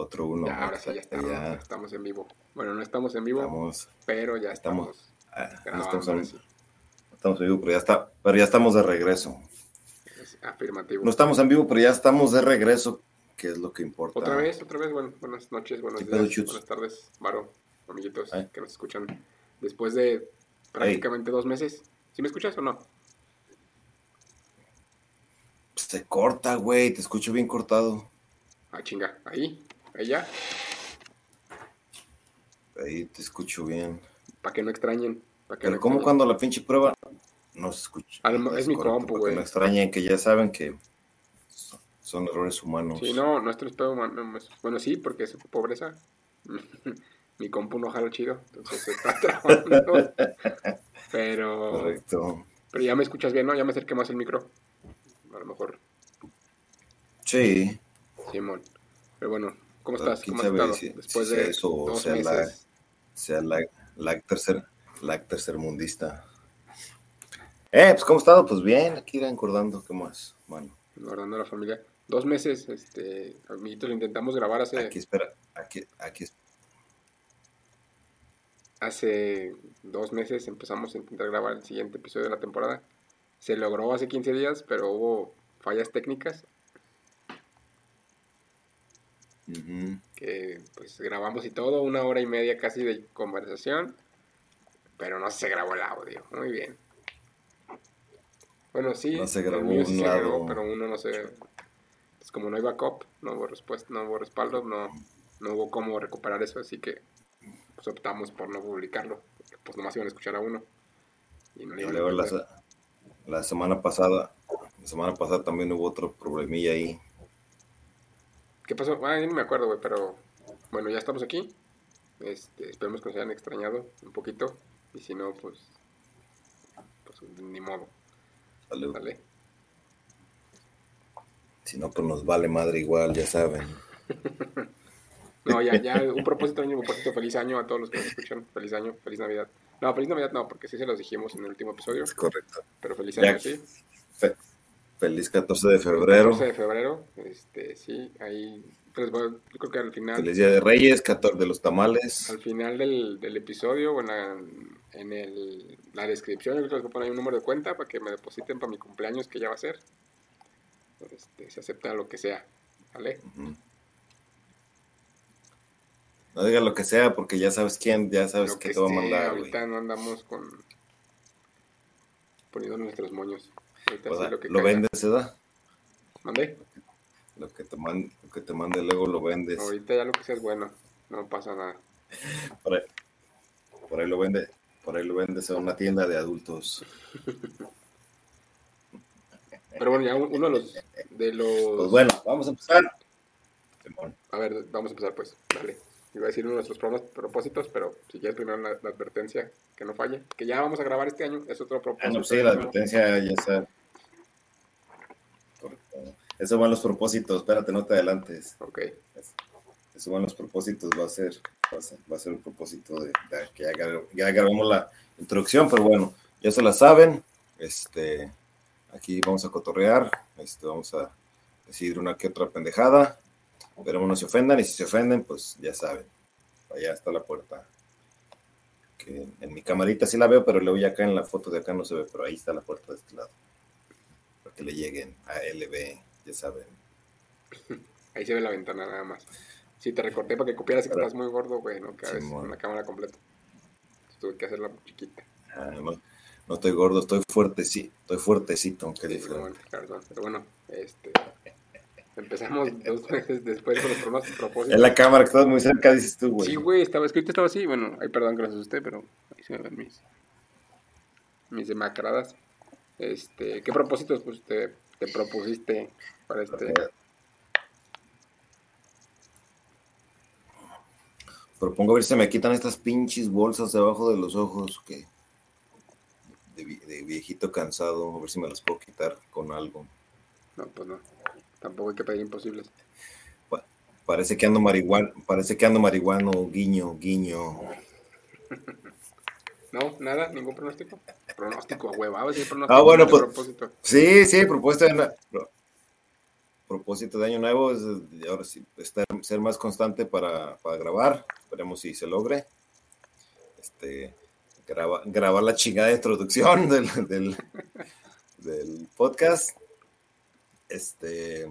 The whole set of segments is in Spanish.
Otro uno. Ya, ahora sí, ya estamos, ya. estamos en vivo. Bueno, no estamos en vivo, pero ya estamos. estamos, ah, no estamos, en, estamos en vivo, pero ya, está, pero ya estamos de regreso. afirmativo. No estamos en vivo, pero ya estamos de regreso, que es lo que importa. Otra vez, otra vez, bueno, buenas noches, buenos días, buenas tardes, Varo, amiguitos que nos escuchan. Después de prácticamente dos meses. ¿Sí me escuchas o no? Se corta, güey, te escucho bien cortado. Ah, chinga, ahí, ya. Ahí te escucho bien. Para que no extrañen. Pero como cuando la pinche prueba no se escucha. es mi compu, güey. no extrañen, que ya saben que son errores humanos. Sí, no, nuestro es humano. Bueno, sí, porque es pobreza. mi compu no jala chido, entonces se está trabajando. pero. Correcto. Pero ya me escuchas bien, ¿no? Ya me acerqué más el micro. A lo mejor. Sí. Simón. Pero bueno, ¿cómo estás? ¿Cómo has estado? Después de eso, dos sea. La, sea la, la tercer, la tercermundista. Eh, pues ¿cómo has estado? Pues bien, aquí irán encordando, ¿qué más? Bueno. Engordando a la familia. Dos meses, este, amiguitos, lo intentamos grabar hace... Aquí, espera, aquí, aquí, hace dos meses empezamos a intentar grabar el siguiente episodio de la temporada. Se logró hace 15 días, pero hubo fallas técnicas. Que pues grabamos y todo, una hora y media casi de conversación, pero no se grabó el audio. Muy bien. Bueno, sí, no se grabó, un se grabó pero uno no se... Pues como no hay backup, no hubo respuesta, no hubo respaldo, no, no hubo cómo recuperar eso, así que pues optamos por no publicarlo, pues nomás iban a escuchar a uno. Y, luego la, semana pasada, la semana pasada también hubo otro problemilla ahí. ¿Qué pasó? Ah, no me acuerdo, güey, pero bueno, ya estamos aquí. Este, esperemos que nos hayan extrañado un poquito. Y si no, pues, pues ni modo. Salud. Si no, pues nos vale madre igual, ya saben. No, ya, ya, un propósito año, un propósito feliz año a todos los que nos escuchan. Feliz año, feliz Navidad. No, feliz Navidad no, porque sí se los dijimos en el último episodio. Es correcto. Pero feliz año, sí. Feliz 14 de febrero. 14 de febrero, este, sí, ahí. Pues, bueno, yo creo que al final. Feliz Día de Reyes, 14 de los tamales. Al final del, del episodio, bueno, en el, la descripción, yo creo que poner un número de cuenta para que me depositen para mi cumpleaños, que ya va a ser. Este, se acepta lo que sea, ¿vale? No digas lo que sea, porque ya sabes quién, ya sabes que, te va a mandar. Ahorita no andamos con. poniendo nuestros moños. Lo, que lo vendes, ¿se da? ¿Mandé? Lo que, te mande, lo que te mande luego lo vendes. Ahorita ya lo que sea es bueno, no pasa nada. Por ahí, por ahí lo vende, por ahí lo vendes a una tienda de adultos. Pero bueno, ya uno de los, de los. Pues bueno, vamos a empezar. A ver, vamos a empezar pues. Dale. Iba a decir uno de nuestros propósitos, pero si quieres primero la, advertencia, que no falle. Que ya vamos a grabar este año, es otro propósito. Ah, no, sí, la advertencia ya está. Eso van los propósitos, espérate, no te adelantes. Ok. Eso van los propósitos, va a ser, va a ser, el propósito de, que ya, grabamos la introducción, pero bueno, ya se la saben. Este, aquí vamos a cotorrear, este, vamos a decir una que otra pendejada Esperemos no se ofendan y si se ofenden, pues ya saben. Allá está la puerta. Que en mi camarita sí la veo, pero luego ya acá en la foto de acá no se ve, pero ahí está la puerta de este lado. Que le lleguen a LB, ya saben. Ahí se ve la ventana nada más. Sí, te recorté para que copiaras que estás muy gordo, güey, no cabes en la cámara completa. Tuve que hacerla chiquita. Ah, no, estoy gordo, estoy fuertecito, estoy fuertecito, aunque sí, diferente. pero bueno, este, Empezamos dos meses después con los propósitos. En la cámara que estás muy cerca, dices tú, güey. Sí, güey, estaba escrito, estaba así. Bueno, ay, perdón que los asusté, pero ahí se me ven mis, mis demacradas. Este, ¿Qué propósitos pues, te, te propusiste para este? Propongo a ver si me quitan estas pinches bolsas debajo de los ojos que de, de viejito cansado, a ver si me las puedo quitar con algo. No, pues no. Tampoco hay que pedir imposibles. parece que ando marihuana, parece que ando marihuano, guiño, guiño. No, nada, ningún pronóstico. Pronóstico, hueva, a ver si pronóstico. Ah, bueno, pues. Sí, sí, propuesta. propósito de año nuevo es ahora sí, estar, ser más constante para, para grabar. Esperemos si se logre. Este, graba, grabar la chingada introducción del, del, del podcast. Este,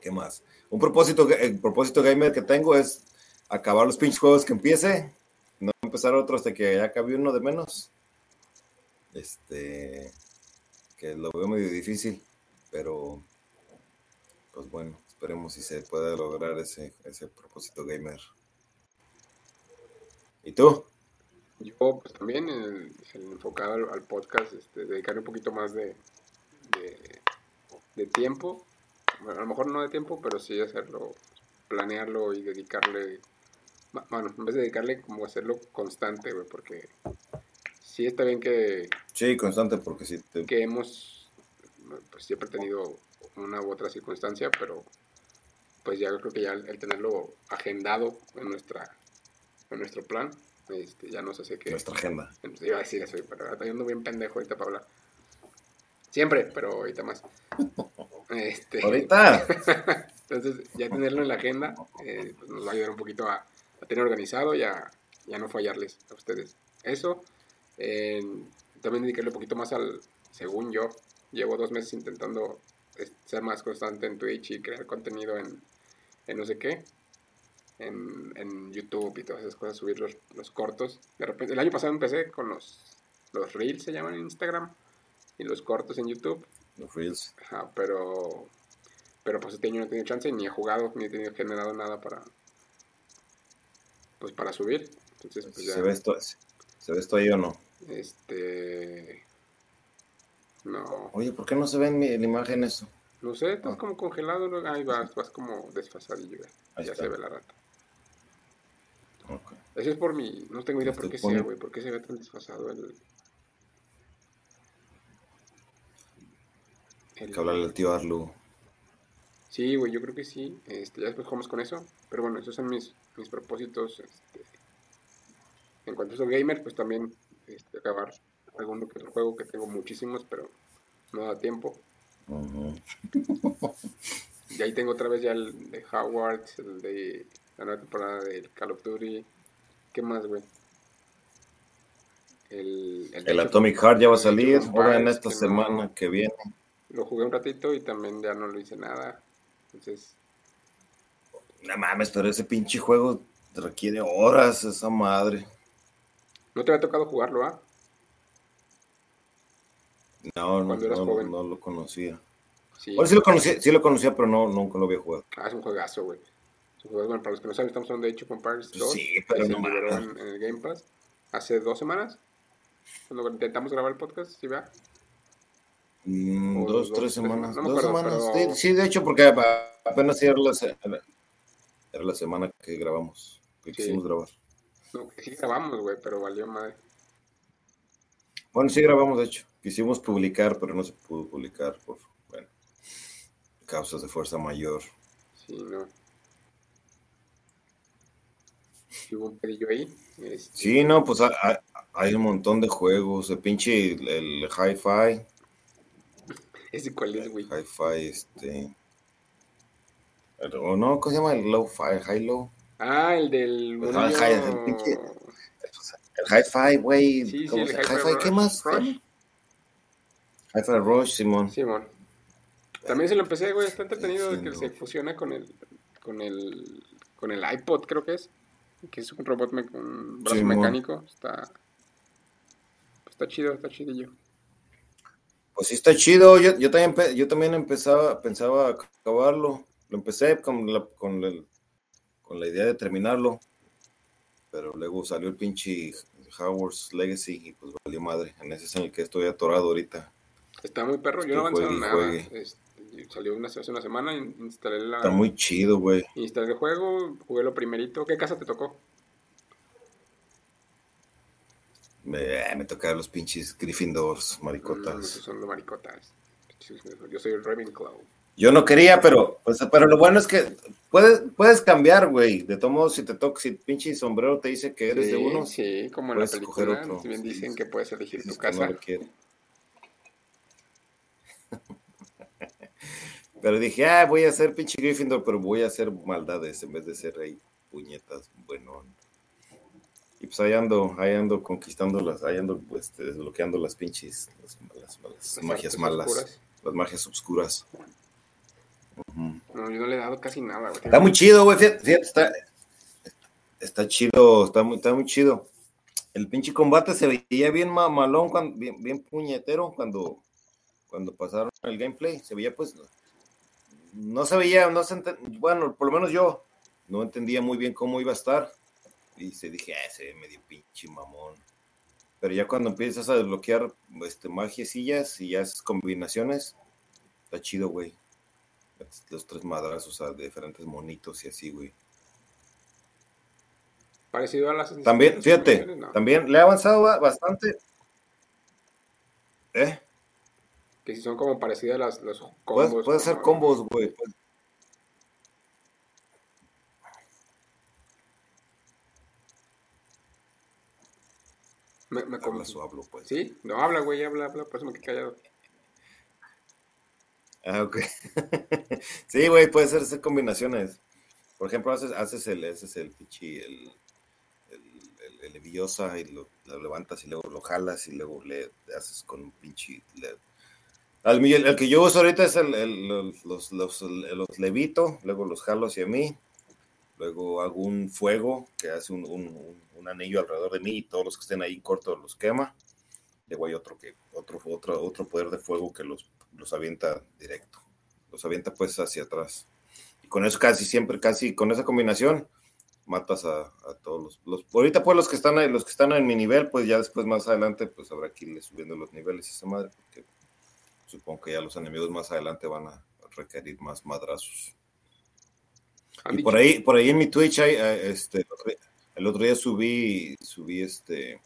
¿qué más? Un propósito, el propósito gamer que tengo es acabar los pinches juegos que empiece, no empezar otro hasta que ya acabe uno de menos. Este, que lo veo medio difícil, pero pues bueno, esperemos si se puede lograr ese, ese propósito gamer. ¿Y tú? Yo, pues también, el, enfocado al, podcast, este, dedicarle un poquito más de, de, tiempo. Bueno, a lo mejor no de tiempo, pero sí hacerlo, planearlo y dedicarle. Bueno, en vez de dedicarle, como hacerlo constante, güey, porque sí está bien que. Sí, constante, porque sí. Que hemos, pues siempre tenido una u otra circunstancia, pero pues ya creo que ya el, tenerlo agendado en nuestra en nuestro plan este, ya nos hace que... Nuestra agenda. Iba a decir eso, pero yendo bien pendejo ahorita para hablar. Siempre, pero ahorita más. Este, ahorita. Entonces, ya tenerlo en la agenda eh, pues nos va a ayudar un poquito a, tener organizado y a, no fallarles a ustedes. Eso. También dedicarle un poquito más al, según yo, llevo dos meses intentando ser más constante en Twitch y crear contenido en, en no sé qué en, en YouTube y todas esas cosas, subir los, los, cortos. De repente, el año pasado empecé con los, los Reels, se llaman en Instagram, y los cortos en YouTube. Los Reels. Ajá, pero, pero pues este año no he tenido chance, ni he jugado, ni he tenido generado nada para, pues para subir. Entonces, pues ya, ¿Se ve esto, ¿Se ve esto ahí o no? Este... No. Oye, ¿por qué no se ve en, mi, en la imagen eso? No sé, estás ah. como congelado, ahí vas, vas como desfasadillo, ya se ve la rata. Okay. Eso es por mi. No tengo idea por qué sea, güey. ¿Por qué se ve tan desfasado el. el... Que hablarle al tío Arlu. Sí, güey, yo creo que sí. Este, ya después jugamos con eso. Pero bueno, esos son mis, mis propósitos. Este, en cuanto a eso gamer, pues también este, acabar algún que otro juego que tengo muchísimos, pero no da tiempo. y ahí tengo otra vez ya el de Howard, el de la nueva temporada del Call of Duty. ¿Qué más, güey? El, el, Atomic Heart ya va a salir ahora en esta semana que viene. Lo jugué un ratito y también ya no lo hice nada. Entonces. No mames, pero ese pinche juego requiere horas, esa madre. ¿No te había tocado jugarlo, ah? No, no, no, no, lo conocía. Sí. sí lo conocía, sí lo conocía, pero no, nunca lo había jugado. Ah, es un juegazo, güey bueno, para los que no saben, estamos hablando de Age of Empires 2. Sí, pero no en, en, el Game Pass hace dos semanas. Cuando intentamos grabar el podcast, ¿sí vea? Mm, dos, tres semanas. dos semanas. Sí, de hecho, porque apenas era la, era la semana que grabamos, que quisimos grabar. Que sí grabamos, güey, pero valió madre. Bueno, sí grabamos, de hecho. Quisimos publicar, pero no se pudo publicar por, bueno, causas de fuerza mayor. Sí, no hubo un pedillo ahí. Este, sí, no, pues hay, un montón de juegos. El pinche, el, Hi-Fi. ¿Ese cuál es, güey? Hi-Fi, este. O no, ¿cómo se llama? El Low-Fi, High-Low. Ah, el del. el, pinche. El Hi-Fi, güey. Sí, sí, el Hi-Fi, ¿qué más? Hi-Fi Rush, Simón. Simón. También se lo empecé, güey. Está entretenido de que se fusiona con el. Con el. Con el iPod, creo que es que es un robot con un brazo mecánico. Está, está chido, está chidillo. Pues sí, está chido. Yo, yo también, yo también empezaba, pensaba acabarlo. Lo empecé con la, con, el, con la idea de terminarlo. Pero luego salió el pinche Howard's Legacy y pues valió madre. En ese es en el que estoy atorado ahorita. Está muy perro. Yo no avanzado nada. Este, salió una, hace una semana, instalé la... Está muy chido, güey. Instalé el juego, jugué lo primerito. ¿Qué casa te tocó? Me, me tocaron los pinches Gryffindors, maricotas. Mm, son los maricotas. Yo soy el Ravenclaw. Yo no quería, pero, pues, pero lo bueno es que puedes, puedes cambiar, güey. De todos modos, si te toca, si pinche sombrero te dice que eres de uno, sí, como en la película, otro. Si bien dicen que puedes elegir tu casa. Pero dije, ah, voy a ser pinche Gryffindor, pero voy a hacer maldades en vez de ser ahí puñetas, bueno. Y pues ahí ando, ahí ando conquistándolas, ahí ando pues, desbloqueando las pinches, las, las, magias malas, las magias oscuras. No, yo no le he dado casi nada, güey. Está muy chido, güey, fíjate, está, está chido, está muy, está muy chido. El pinche combate se veía bien malón, cuando, bien, bien puñetero cuando, cuando pasaron el gameplay. Se veía pues, no se veía, no se bueno, por lo menos yo no entendía muy bien cómo iba a estar. Y se dije, ah, se ve medio pinche mamón. Pero ya cuando empiezas a desbloquear este, magiecillas y ya esas combinaciones, está chido, güey. Los tres madrazos a diferentes monitos y así, güey. Parecido a las. También, fíjate, también le ha avanzado bastante. ¿Eh? Que si son como parecidas las, los combos. Puede, ser combos, güey. Me, me habla su hablo, pues. Sí, no habla, güey, habla, habla, por eso me quedé callado. Ah, ok. sí, güey, puede ser hacer combinaciones. Por ejemplo, haces, haces el, haces el pichi, el, el, el, leviosa y lo, levantas y luego lo jalas y luego le haces con un pinche. el, que yo uso ahorita es el, los, los, los, los, levito, luego los jalo hacia mí, luego hago un fuego que hace un, un, un, anillo alrededor de mí y todos los que estén ahí cortos los quema. Luego hay otro que otro otro otro poder de fuego que los los avienta directo, los avienta pues hacia atrás. Y con eso casi siempre, casi con esa combinación, matas a, todos los, Ahorita pues los que están ahí, los que están en mi nivel, pues ya después más adelante, pues habrá que irle subiendo los niveles y esa madre, porque supongo que ya los enemigos más adelante van a requerir más madrazos. Y por ahí, por ahí en mi Twitch hay, eh, este, el otro día subí, subí este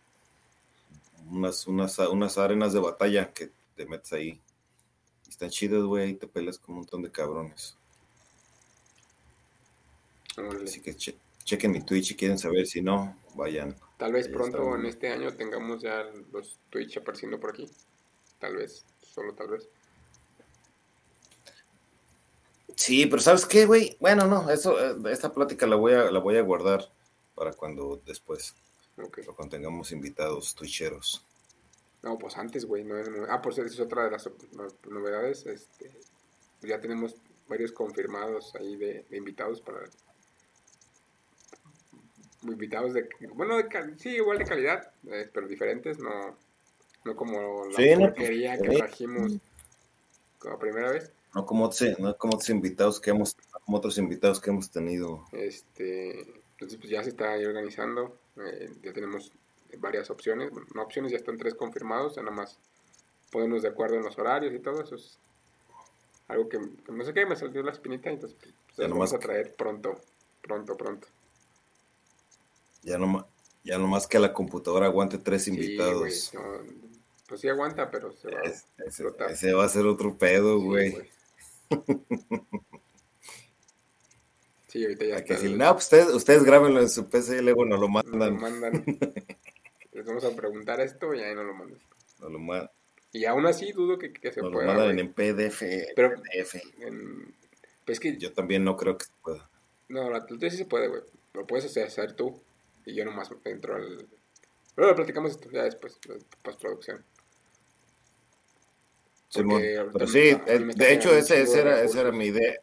unas, unas, unas arenas de batalla que te metes ahí están chidos, güey, y te pelas con un montón de cabrones. Así que chequen mi Twitch si quieren saber, si no, vayan. Tal vez pronto en este año tengamos ya los Twitch apareciendo por aquí. Tal vez, solo tal vez. Sí, pero ¿sabes qué, güey? Bueno, no, eso, eh, esta plática la voy a, la voy a guardar para cuando después, okay. cuando tengamos invitados twitcheros. No, pues antes, güey. No, ah, por cierto, es otra de las novedades. Este, ya tenemos varios confirmados ahí de, invitados para. Invitados de. Bueno, sí, igual de calidad, eh, pero diferentes, no, no como la sí, porquería que trajimos como primera vez. No como, no como otros invitados que hemos como otros invitados que hemos tenido. Este, entonces pues ya se está ahí organizando. Eh, ya tenemos varias opciones, no opciones, ya están tres confirmados, ya nada más ponernos de acuerdo en los horarios y todo eso es algo que, no sé qué, me salió la espinita, entonces pues, ya lo vamos a traer pronto, pronto, pronto. Ya no, ya nomás que la computadora aguante tres invitados. pues sí aguanta, pero se va a ese, va a ser otro pedo, güey. Sí, ahorita ya está. no, pues ustedes, ustedes grábenlo en su PC y luego nos lo mandan. Nos lo mandan. Les vamos a preguntar esto y ahí no lo mandan. No lo mandan. Y aún así dudo que, que se nos pueda. Lo mandan en PDF. Pero, PDF. En, pues que, yo también no creo que se pueda. No, la tuya sí se puede, güey. Lo puedes hacer, hacer tú. Y yo nomás entro al. Pero lo platicamos esto ya después, postproducción. Simón, pero sí, eh, de hecho, ese, ese era, esa era mi idea.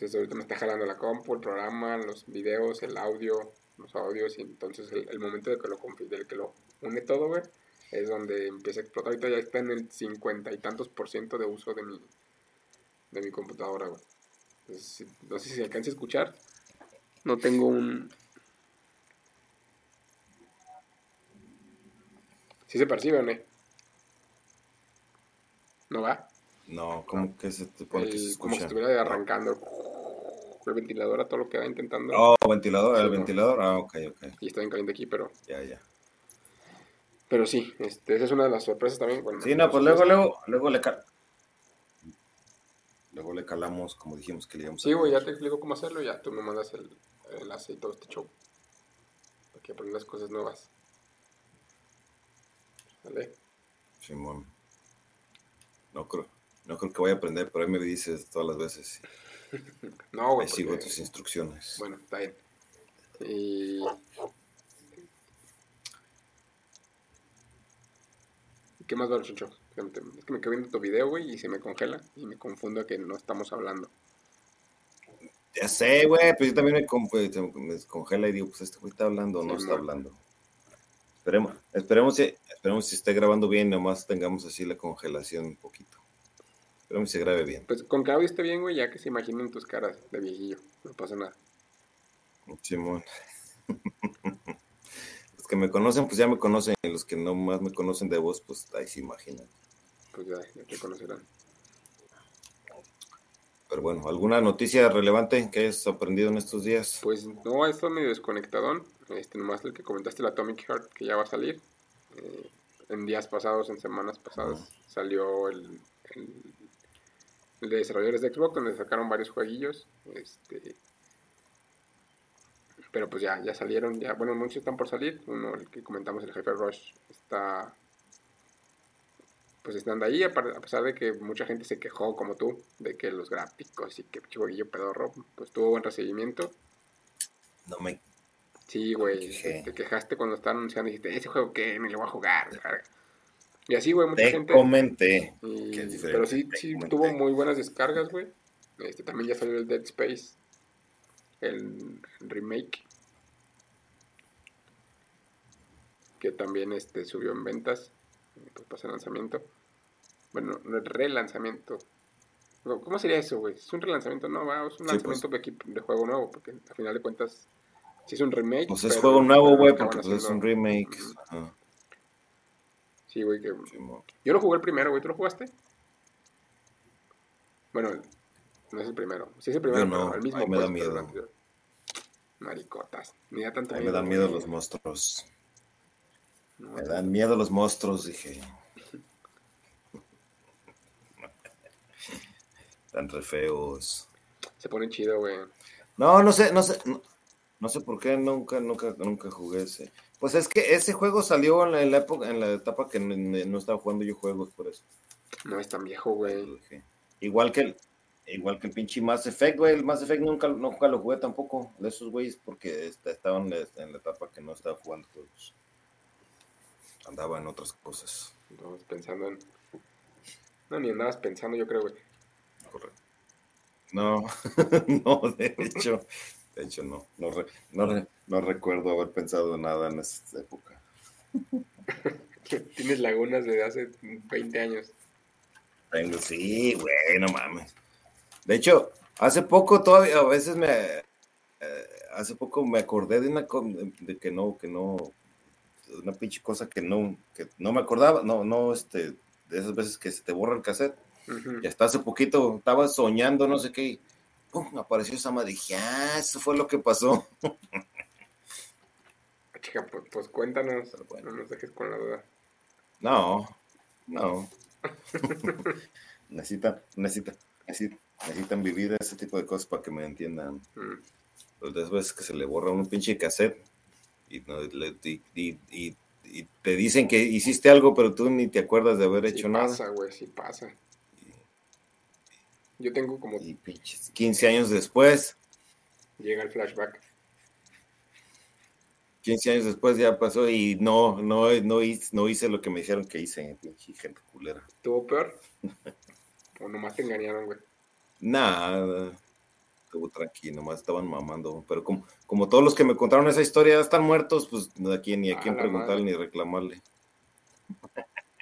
Entonces ahorita me está jalando la compu, el programa, los videos, el audio, los audios, y entonces el, momento de que lo del que lo une todo, güey, es donde empieza a explotar. Ahorita ya está en el cincuenta y tantos por ciento de uso de mi, de mi computadora, güey. No sé si se alcanza a escuchar. No tengo un... ¿Sí se percibe o no? ¿No va? No, como que se te pone que se escucha. Como si estuviera arrancando el ventilador a todo lo que va intentando. Oh, ventilador, el ventilador, ah, ok, ok. Y está bien caliente aquí, pero. Ya, ya. Pero sí, este, esa es una de las sorpresas también. sí, no, pues luego, luego, luego le cal... Luego le calamos, como dijimos que le íbamos a Sí, güey, ya te explico cómo hacerlo, ya tú me mandas el, el enlace y todo este show. Para que aprendas cosas nuevas. ¿Vale? Simón. No creo, no creo que vaya a aprender, pero ahí me dices todas las veces. No, güey. Ahí sigo tus instrucciones. Bueno, está bien. Y... ¿Qué más va, Chucho? Es que me quedo viendo tu video, güey, y se me congela y me confundo que no estamos hablando. Ya sé, güey, pues yo también me, con- pues, me descongela y digo, pues este güey está hablando o no Sí, está man. hablando. Esperemos, esperemos, si, esperemos si esté grabando bien, nomás tengamos así la congelación un poquito. Esperemos si se grabe bien. Pues con que esté bien, güey, ya que se imaginen tus caras de viejillo. No pasa nada. Simón. Los que me conocen, pues ya me conocen, y los que no más me conocen de voz, pues ahí se imaginan. Pues ya, ya te conocerán. Pero bueno, ¿alguna noticia relevante que hayas aprendido en estos días? Pues no, esto medio desconectadón. Este, nomás el que comentaste, el Atomic Heart, que ya va a salir. Eh, en días pasados, en semanas pasadas, salió el de desarrolladores de Xbox, donde sacaron varios jueguillos. Este, pero pues ya, ya salieron, ya, bueno, muchos están por salir. Uno, el que comentamos, el jefe Rush, está pues están de ahí, a pesar de que mucha gente se quejó, como tú, de que los gráficos y que jueguillo pedorro, pues tuvo buen recibimiento. No me... Sí, güey, te quejaste cuando estaban anunciando y dijiste, ese juego qué, ni lo voy a jugar. la verga". Y así, güey, mucha Te gente... comenté. y- que es diferente, pero sí, sí comenté. tuvo muy buenas descargas, güey. Este, también ya salió el Dead Space, el remake. Que también este, subió en ventas, pues pasa el lanzamiento. Bueno, no, el relanzamiento. ¿Cómo sería eso, güey? ¿Es un relanzamiento? No, va, es un Sí, lanzamiento de, equipo- de juego nuevo, porque al final de cuentas, si es un remake. Pues es juego nuevo, güey, porque pues, es un remake. Ah, Sí, güey, que yo lo jugué el primero, güey. ¿Tú lo jugaste? Bueno, no es el primero. Sí es el primero, no, pero el mismo. ahí me da miedo. Maricotas. Me da tanto Ay, me dan miedo los monstruos. No, Me dan miedo los monstruos, dije. Están re feos. Se pone chido, güey. No, no sé, no sé, no, no sé por qué nunca, nunca, nunca jugué ese. Pues es que ese juego salió en la, en la época, en la etapa que no, no estaba jugando yo juegos, por eso. No es tan viejo, güey. Igual que el, igual que el pinche Mass Effect, güey. El Mass Effect nunca, nunca lo jugué tampoco de esos güeyes porque estaban en la etapa que no estaba jugando juegos. Andaba en otras cosas. Andabas pensando en. No, ni andabas pensando, yo creo, güey. Correcto. No, no, de hecho, de hecho no. No, re- no, no recuerdo haber pensado nada en esa época. Tienes lagunas de hace 20 años. Tengo, sí, güey, no mames. De hecho, hace poco todavía, a veces me, eh, hace poco me acordé de una, de que no, que no, una pinche cosa que no, que no me acordaba, no, no, este, de esas veces que se te borra el cassette. Ujú. Y hasta hace poquito estaba soñando, no sé qué, ¡pum! apareció esa madre. Dije, ah, eso fue lo que pasó. Chica, pues, pues cuéntanos. Bueno. No nos dejes con la duda. No, no. necesitan, necesitan, necesitan, vivir ese tipo de cosas para que me entiendan. Mm. Pues que se le borra un pinche cassette y, no- le- y- y- y- y te dicen que hiciste algo, pero tú ni te acuerdas de haber Sí hecho nada. pasa, güey, sí pasa. Yo tengo como. Y pinches 15 años después, Llega el flashback. 15 años después ya pasó y no, no, no, hice, no hice lo que me dijeron que hice, pinche gente culera. ¿Tuvo peor? o nomás te engañaron, güey. Nada, estuvo tranquilo, nomás estaban mamando. Pero como, como todos los que me contaron esa historia ya están muertos, pues a quién ni a quién preguntarle madre. ni reclamarle.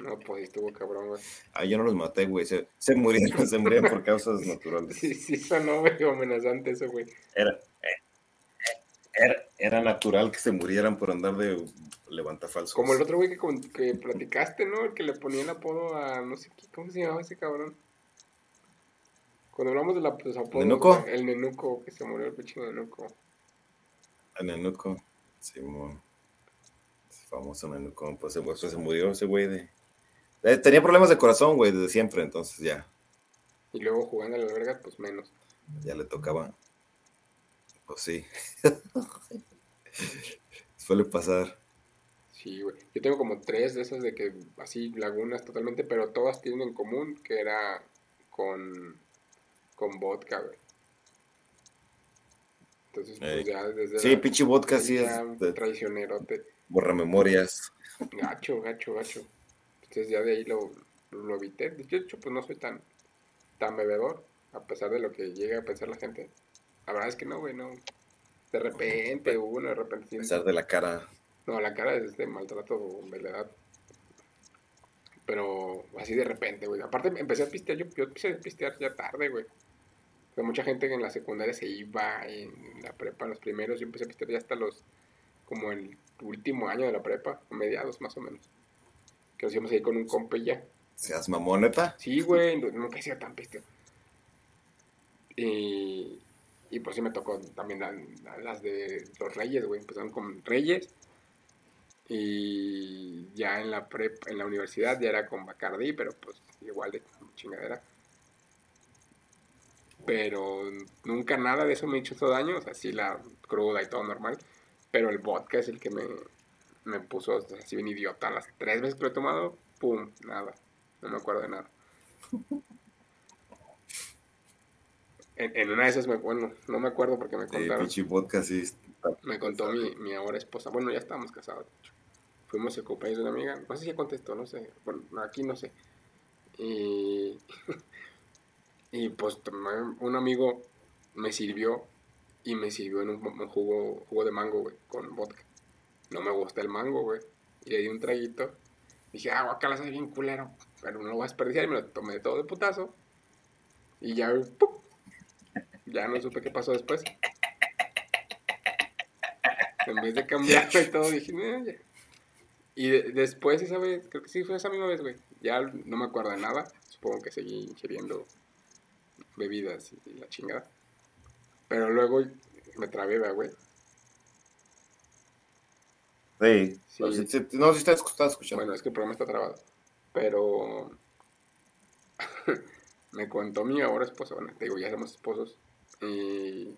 No, pues sí estuvo cabrón, güey. Ah, yo no los maté, güey. Se, se murieron, se murieron por causas naturales. Sí, sí, sonó medio amenazante eso, güey. Era, eh, era, era natural que se murieran por andar de levantafalsos. Como el otro güey que, que platicaste, ¿no? El que le ponía el apodo a no sé qué, ¿cómo se llamaba ese cabrón? Cuando hablamos de la, los apodos, ¿Nenuco? güey, el nenuco, que se murió el pinche nenuco. El Nenuco. Simón. Ese famoso Nenuco. Pues se, pues, se murió ese güey de... eh, Tenía problemas de corazón, güey, desde siempre. Entonces ya, Y luego jugando a la verga, pues menos. ya le tocaba. Pues sí. Suele pasar. Sí, güey. Yo tengo como tres de esas de que así lagunas totalmente, pero todas tienen en común que era con, con vodka, güey. Entonces, pues Ey. ya desde Sí, la- pinche vodka sí es de- traicionerote. borra memorias. Gacho, gacho, gacho. Entonces ya de ahí lo, lo evité. De hecho, pues no soy tan, tan bebedor, a pesar de lo que llega a pensar la gente. La verdad es que no, güey, no. De repente, uno, de repente. A pesar de la cara. No, la cara es de maltrato de la edad. Pero así de repente, güey. Aparte empecé a pistear, yo, yo empecé a pistear ya tarde, güey. O sea, mucha gente en la secundaria se iba, en la prepa, los primeros, yo empecé a pistear ya hasta los, como el último año de la prepa, mediados más o menos. Que nos íbamos ahí con un compa ya. Seas mamoneta. Sí, güey, nunca he sido tan pisteo. Y, y pues sí me tocó también la- la- las de los Reyes, güey. Empezaron con Reyes. Y ya en la prep, en la universidad ya era con Bacardi, pero pues igual de chingadera. Pero nunca nada de eso me hizo daño, o sea, sí la cruda y todo normal. Pero el vodka es el que me, me puso así bien idiota. Las tres veces que lo he tomado, pum, nada. No me acuerdo de nada. En, en una de esas, me, bueno, no me acuerdo porque me contaron. está- Me contó mi, mi ahora esposa. Bueno, ya estábamos casados, de hecho. Fuimos al cumpleaños de una amiga. No sé si contestó, no sé. Bueno, aquí no sé. Y, y pues un amigo me sirvió y me sirvió en un, un jugo, jugo de mango, güey, con vodka. No me gusta el mango, güey. Y le di un traguito. Dije, ah, guacala, sabe bien culero. Pero no lo voy a desperdiciar y me lo tomé todo de putazo. Y ya, ¡pum! ya no supe qué pasó después. En vez de cambiarlo y todo, dije, "Eh, ya". Y de- después esa vez, creo que sí fue esa misma vez, güey. Ya no me acuerdo de nada. Supongo que seguí ingiriendo bebidas y, la chingada. Pero luego me trabé, ¿verdad, güey. Sí. Sí. No, sí, sí, no, escuchando. Bueno, es que el programa está trabado. Pero me contó mi ahora esposa, bueno, te digo, ya somos esposos. Y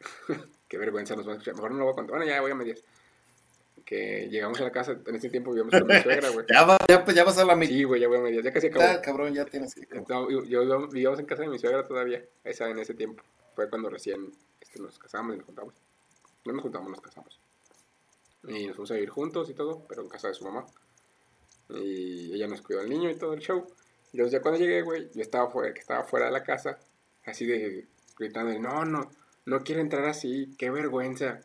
qué vergüenza nos van a escuchar. Mejor no lo voy a contar. Bueno, ya voy a medias. Que llegamos a la casa, en ese tiempo vivíamos con mi suegra, güey. ya, va, ya, ya vas a la mitad, Sí, güey, ya voy a medias. Ya casi acabó. cabrón, ya tienes que. No, yo, yo- vivíamos en casa de mi suegra todavía, esa en ese tiempo. Fue cuando recién este, nos casamos y nos juntamos. No nos juntamos, nos casamos. Y nos fuimos a vivir juntos y todo, pero en casa de su mamá. Y ella nos cuidó al niño y todo el show. Y entonces ya cuando llegué, güey, yo estaba fuera, que estaba fuera de la casa, así de gritando, no, no, no quiero entrar así, qué vergüenza.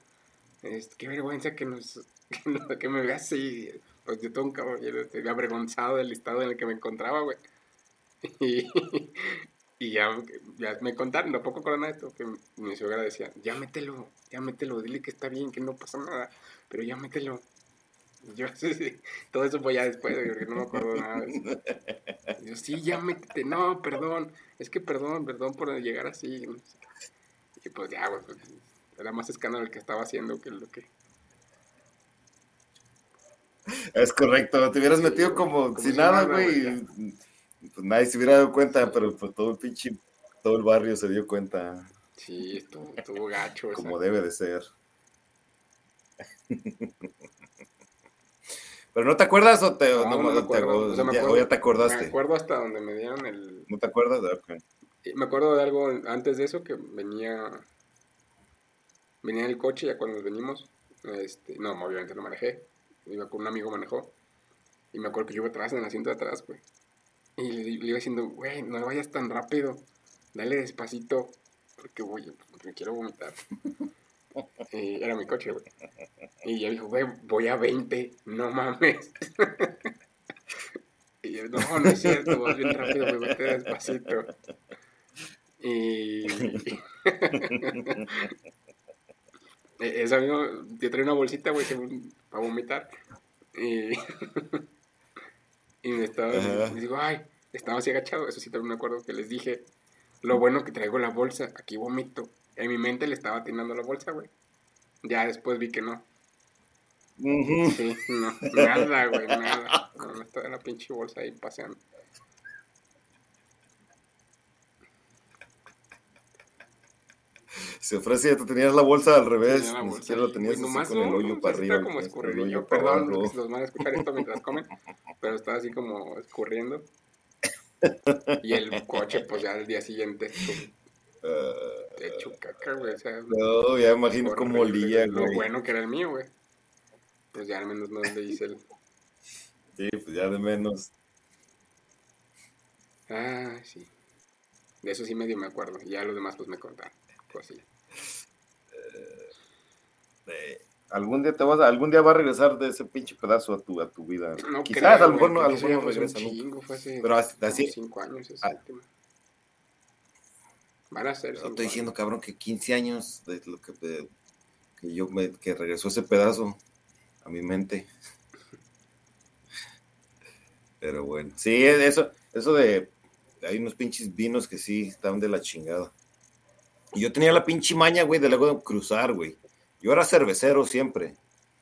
Es, qué vergüenza que nos que, no- que me vea así. Pues yo todo un caballero, estoy avergonzado del estado en el que me encontraba, güey. Y, y ya, ya me contaron, no poco con esto, que mi suegra decía, ya mételo, ya mételo, dile que está bien, que no pasa nada, pero ya mételo. Y Yo, sí, sí, todo eso fue ya después, porque no me acuerdo nada de eso. Yo, sí, ya métete, no, perdón, es que perdón, perdón por llegar así. Y pues ya, güey, pues, era más escándalo el que estaba haciendo que lo que... Es correcto, te hubieras Sí, metido como, como si nada, güey. Pues nadie se hubiera dado cuenta, pero pues todo el pinche, todo el barrio se dio cuenta Sí, estuvo, estuvo gacho. como debe de ser. ¿Pero no te acuerdas o, te, No, no, no me acuerdo, o o sea, me ya, o acuerdo- ya te acordaste? Me acuerdo hasta donde me dieron el... ¿No te acuerdas? Ok. y Me acuerdo de algo antes de eso que venía... Venía en el coche ya cuando nos venimos. Este, no, obviamente no manejé. Iba con un amigo manejó. Y me acuerdo que yo iba atrás, en el asiento de atrás, güey. Y le, le iba diciendo, güey, no vayas tan rápido. Dale despacito. Porque, güey, me quiero vomitar. Y era mi coche, güey. Y yo dijo, güey, voy a 20. No mames. Y yo, no, no es cierto, vas bien rápido, me vete despacito. Y. E- Esa misma, yo traía una bolsita, güey, para vomitar. Y. y me estaba. Ajá. Y digo, ay, estaba así agachado. Eso sí, también me acuerdo que les dije. Lo bueno que traigo la bolsa, aquí vomito. En mi mente le estaba atinando la bolsa, güey. Ya después vi que no. Sí, no, nada, güey, nada. No, estaba la pinche bolsa ahí paseando. Se ofrece, ya te tenías la bolsa al revés. La bolsa siquiera lo tenías güey, así con el no, hoyo para arriba. Como el escurridillo. Perdón que se los van a escuchar esto mientras comen, pero está así como escurriendo. Y el coche, pues ya al día siguiente, su- Ah, hecho caca, güey. O sea, no, ya imagino cómo olía, Lo güey. bueno que era el mío, güey. Pues ya al menos no le hice el. Sí, pues ya de menos. Ah, sí. De eso sí medio me acuerdo. Ya los demás, pues me contaron. Pues sí. Eh, algún día te vas a, algún día va a regresar de ese pinche pedazo a tu, a tu vida. No Quizás creo, a lo mejor no, a lo mejor no regresa un nunca. chingo, fue hace Pero así- cinco años esa ah. última. Van a ser estoy diciendo, años. cabrón, que 15 años de lo que, de- que yo me, que regresó ese pedazo a mi mente. Pero bueno, sí, eso, eso de, hay unos pinches vinos que sí estaban de la chingada. Y yo tenía la pinche maña, güey, de luego cruzar, güey. Yo era cervecero siempre,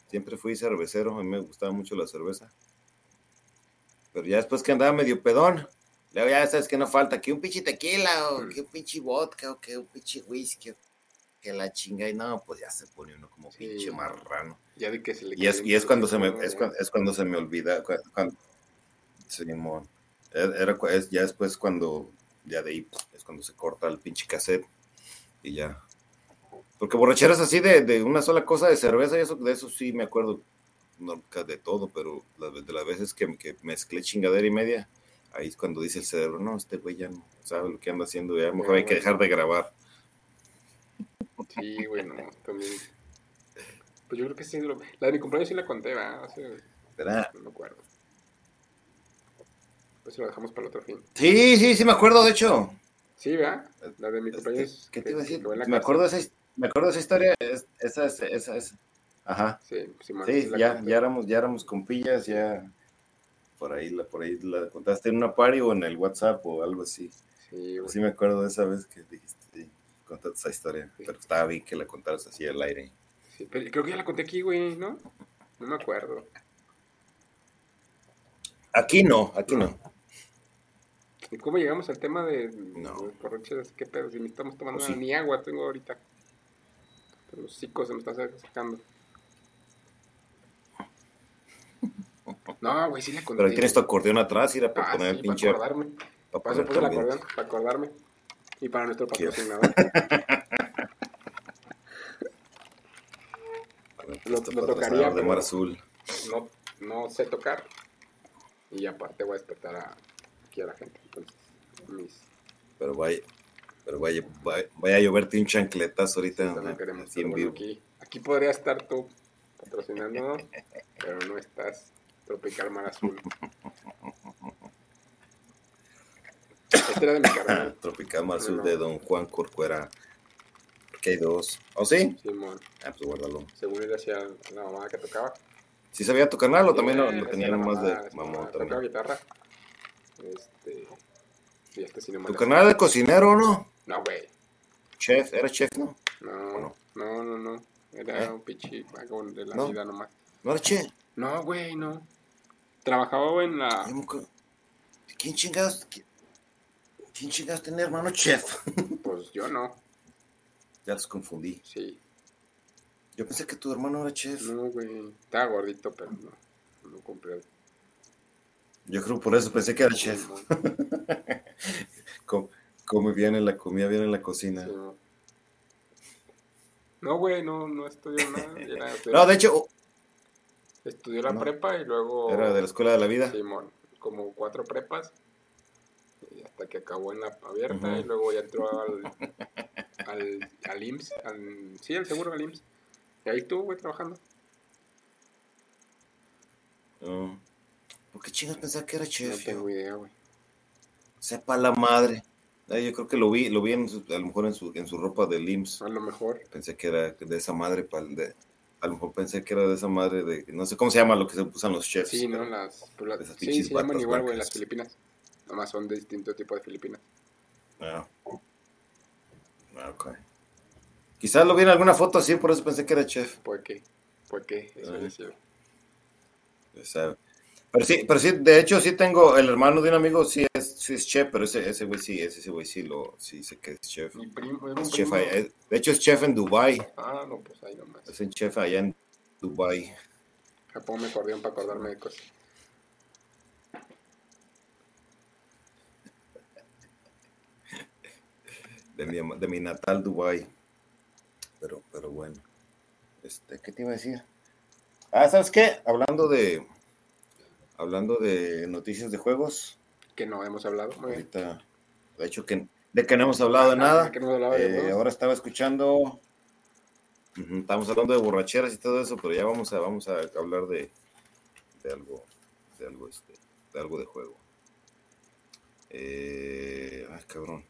siempre fui cervecero, a mí me gustaba mucho la cerveza. Pero ya después que andaba medio pedón, luego ya sabes que no falta, que un pinche tequila, o Mm. que un pinche vodka, o que un pinche whisky, que la chinga, y no, pues ya se pone uno como Sí. pinche marrano. Ya de que se le Y es, y es cuando se me, es cuando, es cuando se me olvida, cu- cuando, Simón. Era, era es ya después cuando, ya de ahí, es cuando se corta el pinche cassette, y ya. Porque borracheras así de, de una sola cosa de cerveza y eso, de eso sí me acuerdo nunca de todo, pero de las veces que, que mezclé chingadera y media, ahí es cuando dice el cerebro, no, este güey ya no sabe lo que anda haciendo, ya mejor hay que dejar de grabar. Sí, güey, no, también. Pues yo creo que sí. La de mi cumpleaños sí la conté, sea, ¿Verdad? no me acuerdo. Pues lo dejamos para el otro fin. Sí, sí, sí me acuerdo, de hecho. Sí, ¿verdad? La de mi Este, cumpleaños. ¿Qué te iba a decir? Me acuerdo, de esa, me acuerdo de esa historia, es- esa, esa, esa, esa. Ajá. Sí, Sí, la ya, conté. ya éramos, ya éramos compillas, ya por ahí la, por ahí la contaste en una party o en el WhatsApp o algo así. Sí, güey. Sí me acuerdo de esa vez que dijiste, sí, contaste esa historia, Sí. pero estaba bien que la contaras así al aire. Sí, pero creo que ya la conté aquí, güey, ¿no? No me acuerdo. Aquí no, aquí no. ¿Y cómo llegamos al tema de, No. de? ¿Qué pedo? Si ni estamos tomando sí. ni agua tengo ahorita. Los hocicos se me están sacando. No, güey, sí la conté. Pero ahí tienes tu acordeón atrás, ir a Ah, poner sí, el pinche. para acordarme. para Para eso poner puse el también. acordeón, para acordarme. Y para nuestro patrocinador. Lo- lo tocaría, de Mar Azul. no, no sé tocar. Y aparte voy a despertar a, aquí a la gente. Entonces, mis, Pero vaya, pero vaya, vaya, vaya a lloverte un chancletazo ahorita también ajá, queremos en bueno, aquí, aquí podría estar tú patrocinándonos, pero no estás. Tropical Mar Azul. Este era de mi carnal, Tropical Mar Azul No. de Don Juan Corcuera. Porque hay dos. ¿Oh, sí? Simón. Ah, pues guárdalo. Según él hacía la mamá que tocaba. ¿Sí sabía tu canal o también lo, Sí, lo tenía nomás mamá, de mamón? Tocaba guitarra. Este. Y sí no me ¿Tu canal de cocinero no? No, güey. Chef, ¿era chef, no? No, no? no, no, no. Era ¿Eh? un pichi vagón de la No. vida nomás. ¿No era chef? No, güey, no. Trabajaba en la. ¿Quién chingados? qui- ¿Quién chingados tiene hermano chef? Pues yo no. ya los confundí. Sí. Yo pensé que tu hermano era chef. No, güey. Estaba gordito, pero no. No compré. Yo creo por eso pensé que era chef. Com- Come bien en la comida, bien en la cocina. Sí, no. Güey, no, no estudió nada. Era- No, de hecho, Estudió la no. prepa y luego. era de la escuela de la vida. Simón, como cuatro prepas. Y hasta que acabó en la abierta y luego ya entró al, al, al IMSS. Al, sí, al seguro al IMSS. Y ahí estuvo, güey, trabajando. No. ¿Por qué chingados pensaba que era No chef? yo? tengo idea, güey. Sepa la madre. Ay, yo creo que lo vi, lo vi en su- a lo mejor en su, en su ropa de LIMS. A lo mejor. Pensé que era de esa madre, pal- de, a lo mejor pensé que era de esa madre de, no sé cómo se llama lo que se usan los chefs. Sí, ¿no? Las, pues, las- esas sí, se llaman igual, güey, las Filipinas. Nomás son de distinto tipo de Filipinas. Ah. Ah, ok. Quizás lo vi en alguna foto así, por eso pensé que era chef. ¿Por qué? ¿Por qué? Eso Ah. decía. Pero sí, pero sí, de hecho sí tengo, el hermano de un amigo sí es, sí es chef, pero ese, ese güey sí, ese, ese güey sí lo, sí sé que es chef. Mi primo, es chef primo. ahí- de hecho es chef en Dubai, Ah, no, pues ahí nomás. es un chef allá en Dubai. Japón me acordeón para acordarme de cosas. de mi, de mi natal Dubai. Pero, pero bueno. Este, ¿qué te iba a decir? Ah, ¿sabes qué? Hablando de hablando de noticias de juegos, Que no hemos hablado. Ahorita de hecho que de que no hemos hablado de nada. Que no hablado de Eh, ahora estaba escuchando estamos hablando de borracheras y todo eso, pero ya vamos a vamos a hablar de, de algo de algo este de algo de juego. Eh, ay, cabrón.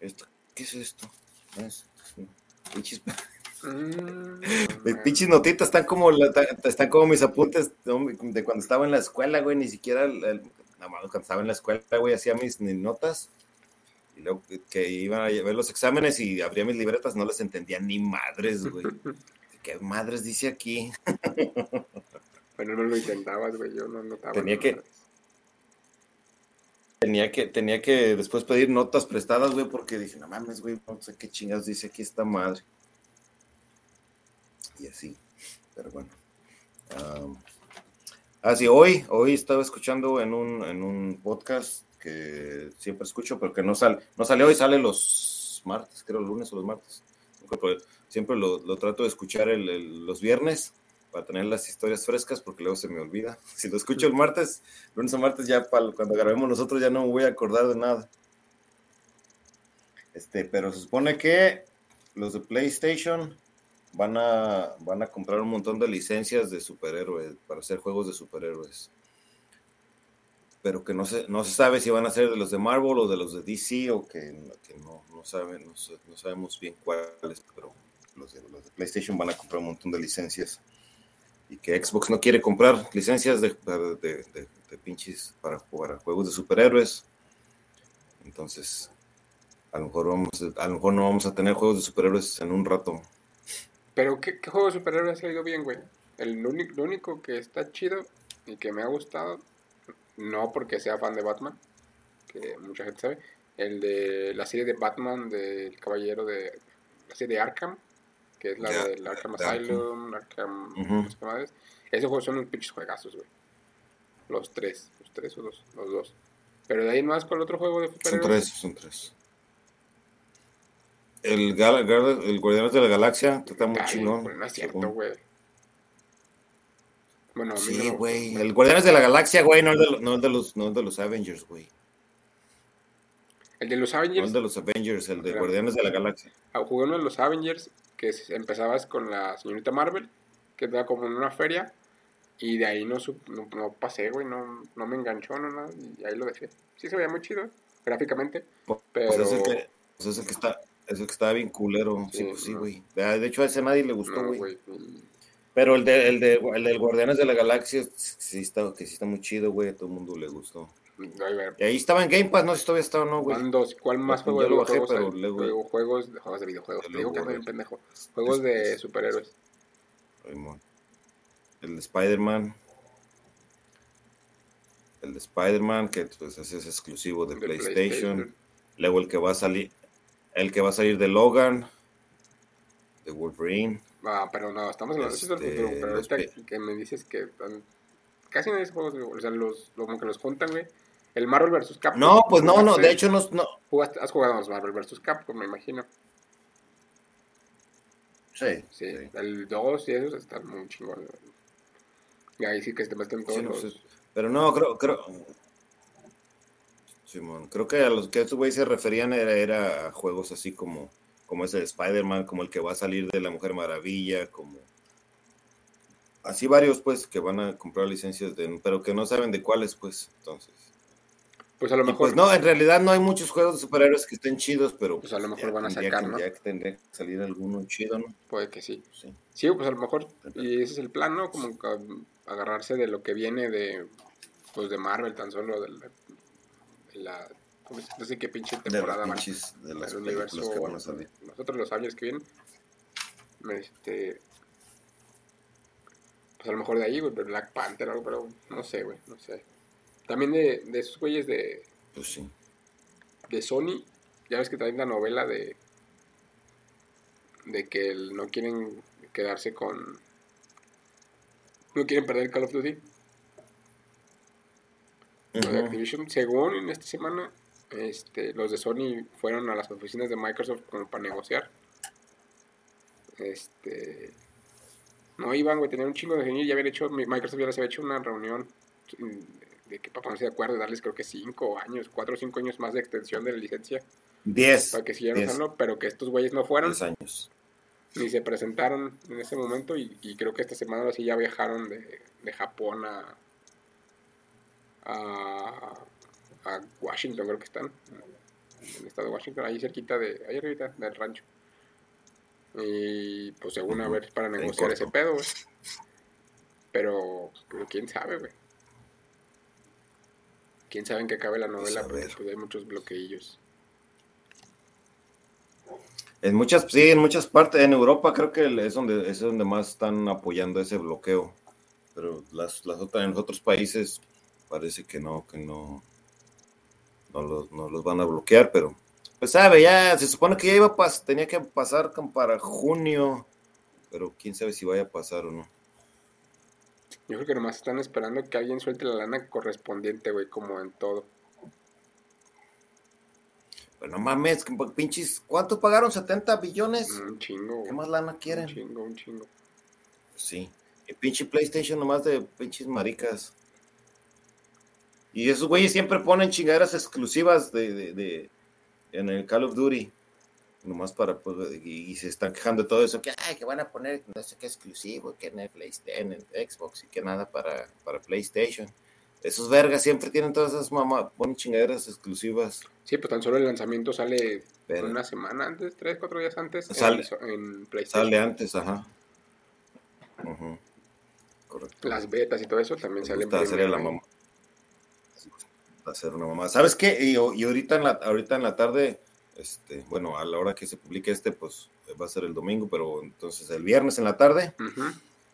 Esto, ¿qué es esto? Ah, es- es- pinches, Mm, mis pinches notitas están como la- están como mis apuntes de cuando estaba en la escuela, güey, ni siquiera nada más cuando estaba en la escuela, güey, hacía mis, notas y luego que- iban a ver los exámenes y abría mis libretas, no les entendía ni madres, güey. ¿Qué madres dice aquí? Bueno, no lo intentabas, güey. Yo no notaba. Tenía que- Tenía que, tenía que después pedir notas prestadas, güey, porque dije, no mames, güey, no sé qué chingados dice aquí esta madre. Y así, pero bueno. Am, ah, hoy, hoy estaba escuchando en un, en un podcast que siempre escucho, pero que no sale, no sale hoy, sale los martes, creo, los lunes o los martes. Pero Siempre lo, lo trato de escuchar el- los viernes para tener las historias frescas, porque luego se me olvida. Si lo escucho el martes, lunes o martes, ya para cuando grabemos nosotros ya no me voy a acordar de nada. Este, pero se supone que los de PlayStation van a, van a comprar un montón de licencias de superhéroes para hacer juegos de superhéroes. Pero que no se, no se sabe si van a ser de los de Marvel o de los de DC o que, no, no, saben, no, sa- no sabemos bien cuáles, pero los de, los de PlayStation van a comprar un montón de licencias. Y que Xbox no quiere comprar licencias de, de, de- pinches para jugar juegos de superhéroes. Entonces, a lo mejor vamos, a lo mejor no vamos a tener juegos de superhéroes en un rato. Pero, ¿qué, qué juego de superhéroes ha salido bien, güey? El lo único, lo único que está chido y que me ha gustado, no porque sea fan de Batman, que mucha gente sabe, el de la serie de Batman del Caballero de. La serie de Arkham, que es la Ya, del Arkham de Arkham. Asylum, Arkham. No sé. Esos juegos son unos pinches juegazos, güey. Los tres, los tres o dos, los dos. Pero de ahí más con el otro juego de Son superhéroes. tres, son tres. El, Gal- el Guardianes de la Galaxia está muy chingón. güey, no es cierto, güey. Bueno, a mí Sí, no- güey. El Guardianes de la Galaxia, güey, no el de, no de los, no el de los Avengers, güey. El de los No Avengers, el de los Avengers, el de. Guardianes de la Galaxia. ah, jugué uno de los Avengers que es- empezabas con la señorita Marvel, que estaba como en una feria, y de ahí no, no, no pasé, güey, no, no me enganchó, no nada, y ahí lo dejé. Sí se veía muy chido, gráficamente, Pues pero... es el que, pues es el que está, es el que estaba bien culero. Sí, Sí, pues sí, güey. De de hecho, a ese nadie le gustó, güey. y- Pero el de, el de, el del Guardianes de la Galaxia sí está, que sí está muy chido, güey. A todo el mundo le gustó. Y ahí estaba en Game Pass, no sé si todavía está o no, güey. ¿cuál más Pues juego de videojuegos pero luego- juegos, de- juegos de videojuegos, te digo que bien borré. pendejo. Juegos de Es- superhéroes. Simón. El de Spider-Man. El de Spider-Man, que pues es exclusivo de PlayStation. Luego el que va a salir. El que va a salir de Logan. De Wolverine. Ah, pero no, estamos hablando eso es del Este, futuro, pero los ahorita que me dices que tan- casi no hay juegos, o sea, los, como que los juntan, güey. El Marvel vs. Capcom. No, pues no, no. De hecho, no. no. jugaste- has jugado a los Marvel vs. Capcom, me imagino. Sí, Sí, sí. el 2 y esos están muy chingones. Y ahí sí que te meten todos Sí, no los... sé. Pero no, creo, creo. Simón, creo que a los que estos güeyes se referían era, era a juegos así como, como ese de Spider-Man, como el que va a salir de la Mujer Maravilla, como así varios pues que van a comprar licencias de, pero que no saben de cuáles pues, entonces. Pues a lo mejor... pues no, en realidad no hay muchos juegos de superhéroes que estén chidos, pero Pues a lo mejor ya van a sacar, que- ¿no? Ya que tendría que salir alguno chido, ¿no? Puede que sí. Sí. Sí, pues a lo mejor, y ese es el plan, ¿no? Como agarrarse de lo que viene de, pues de Marvel, tan solo de la, de la ¿cómo se- no sé qué pinche De temporada van pinches, de las el universo, que nosotros los años que vienen, este, Pues a lo mejor de ahí, güey, Black Panther o algo, pero no sé, güey, no sé. También de, de esos güeyes de. Pues sí. De Sony, ya ves que traen la novela de. De que no quieren quedarse con. No quieren perder Call of Duty. De Activision. Según en esta semana, este, los de Sony fueron a las oficinas de Microsoft como para negociar. Este. No iban, güey, tenían un chingo de venir. Ya habían hecho, Microsoft ya les había hecho una reunión de que para ponerse de acuerdo, darles creo que 5 años, 4 o 5 años más de extensión de la licencia. 10. Para que siguieran usando, pero que estos güeyes no fueron. 10 años. Ni se presentaron en ese momento y, creo que esta semana así ya viajaron de, de Japón a, a, a, Washington, creo que están. En el estado de Washington, ahí cerquita de, ahí arriba del rancho. Y pues según a ver para negociar ese pedo, güey. Pero, pero quién sabe, güey quién sabe en qué acabe la novela, pues, pues hay muchos bloqueillos. En muchas, sí, en muchas partes, en Europa creo que es donde, es donde más están apoyando ese bloqueo. Pero las, las otras, en los otros países parece que no, que no, no los, no los van a bloquear, pero pues sabe, ya se supone que ya iba a tenía que pasar para junio, pero quién sabe si vaya a pasar o no. Yo creo que nomás están esperando que alguien suelte la lana correspondiente, güey, como en todo. Bueno, mames, pinches, ¿cuánto pagaron? ¿70 billones? Un chingo. ¿Qué más lana quieren? Un chingo, un chingo. Sí. El pinche PlayStation nomás de pinches maricas. Y esos güeyes siempre ponen chingaderas exclusivas de, de, de, en el Call of Duty nomás para, pues, y, se están quejando de todo eso, que, ay, que van a poner no sé qué exclusivo, que en el PlayStation, en el Xbox y que nada para, para PlayStation. Esos vergas siempre tienen todas esas mamá, ponen chingaderas exclusivas. Sí, pues tan solo el lanzamiento sale una semana antes, tres, cuatro días antes sale, en, PlayStation. Sale antes, ajá. Correcto. Las betas y todo eso también salen. Sería la mamá. Ser una mamá. ¿Sabes qué? Y, y ahorita en la, ahorita en la tarde este, bueno, a la hora que se publique este, pues va a ser el domingo, pero entonces el viernes en la tarde,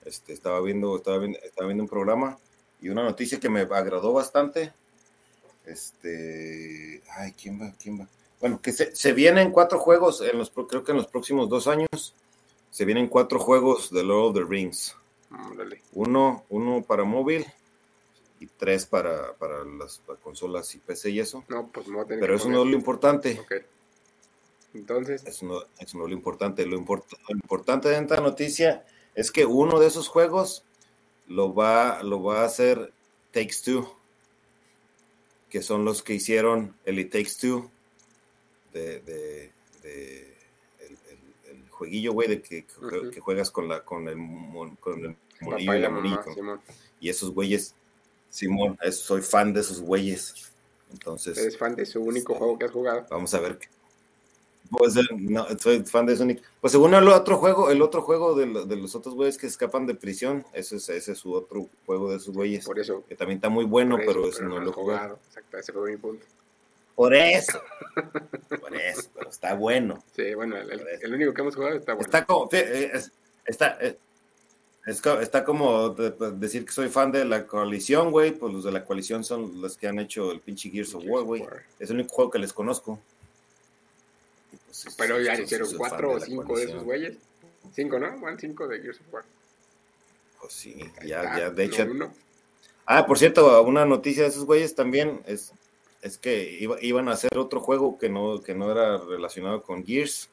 este, estaba viendo, estaba viendo, estaba viendo un programa y una noticia que me agradó bastante. Este, ay, ¿quién va? ¿Quién va? Bueno, que se, se vienen cuatro juegos, en los, creo que en los próximos dos años, se vienen cuatro juegos de Lord of the Rings. Uno, uno para móvil y tres para, para las consolas y PC y eso. No, pues Pero eso no es lo importante. Entonces. Eso no, es lo importante. Lo, importante de esta noticia es que uno de esos juegos lo va, lo va a hacer Takes Two, que son los que hicieron el It Takes Two de, de, el, jueguillo, güey, de que, que, juegas con la con el, con el monillo y la Y esos güeyes, Simón, soy fan de esos güeyes. Entonces. ¿Eres fan de su único juego que has jugado? Vamos a ver. Pues no, soy fan de Sonic. Pues según el otro juego, el otro juego de, los otros güeyes que escapan de prisión, ese es, ese es su otro juego de esos güeyes. Por eso. Que también está muy bueno, pero, eso no lo he jugado. Exacto, ese fue mi punto. Por eso. Por eso, pero está bueno. Sí, bueno, el, único que hemos jugado está bueno. Está como, eh, está, eh, está como decir que soy fan de la coalición, güey. Pues los de la coalición son los que han hecho el pinche Gears of War, güey. Es el único juego que les conozco. Pero ya hicieron cuatro o cinco de esos güeyes. Cinco, ¿no? Van cinco de Gears of War. Pues sí, ya, ya, de hecho. Ah, por cierto, una noticia de esos güeyes también es, es que iban a hacer otro juego que no, que no era relacionado con Gears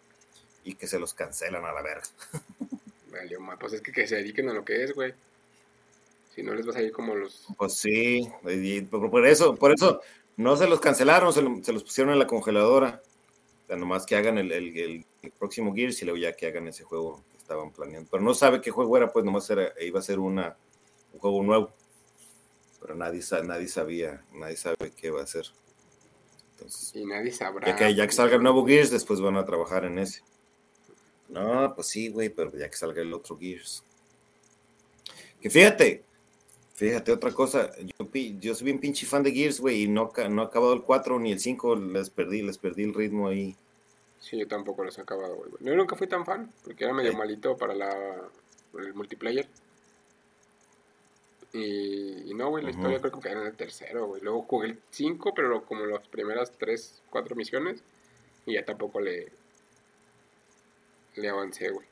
y que se los cancelan a la verga. Vale, pues es que, que se dediquen a lo que es, güey. Si no les vas a ir como los. Pues sí, por, eso, por eso no se los cancelaron, se, se los pusieron en la congeladora nomás que hagan el, el, próximo Gears y luego ya que hagan ese juego que estaban planeando. Pero no sabe qué juego era, pues nomás era, iba a ser una, un juego nuevo. Pero nadie, nadie sabía, nadie sabe qué va a ser. Entonces, y nadie sabrá. Ya que, ya que salga el nuevo Gears, después van a trabajar en ese. No, pues sí, güey, pero ya que salga el otro Gears. Que fíjate, Fíjate, otra cosa, yo, yo soy bien pinche fan de Gears, güey, y no, no he acabado el 4 ni el 5, les perdí, les perdí el ritmo ahí. Sí, yo tampoco los he acabado, güey. Yo nunca fui tan fan, porque era medio malito para la, el multiplayer. Y, y no, güey, la historia creo que quedé en el tercero, güey. Luego jugué el 5, pero como las primeras 3, 4 misiones. Y ya tampoco le, le avancé, güey.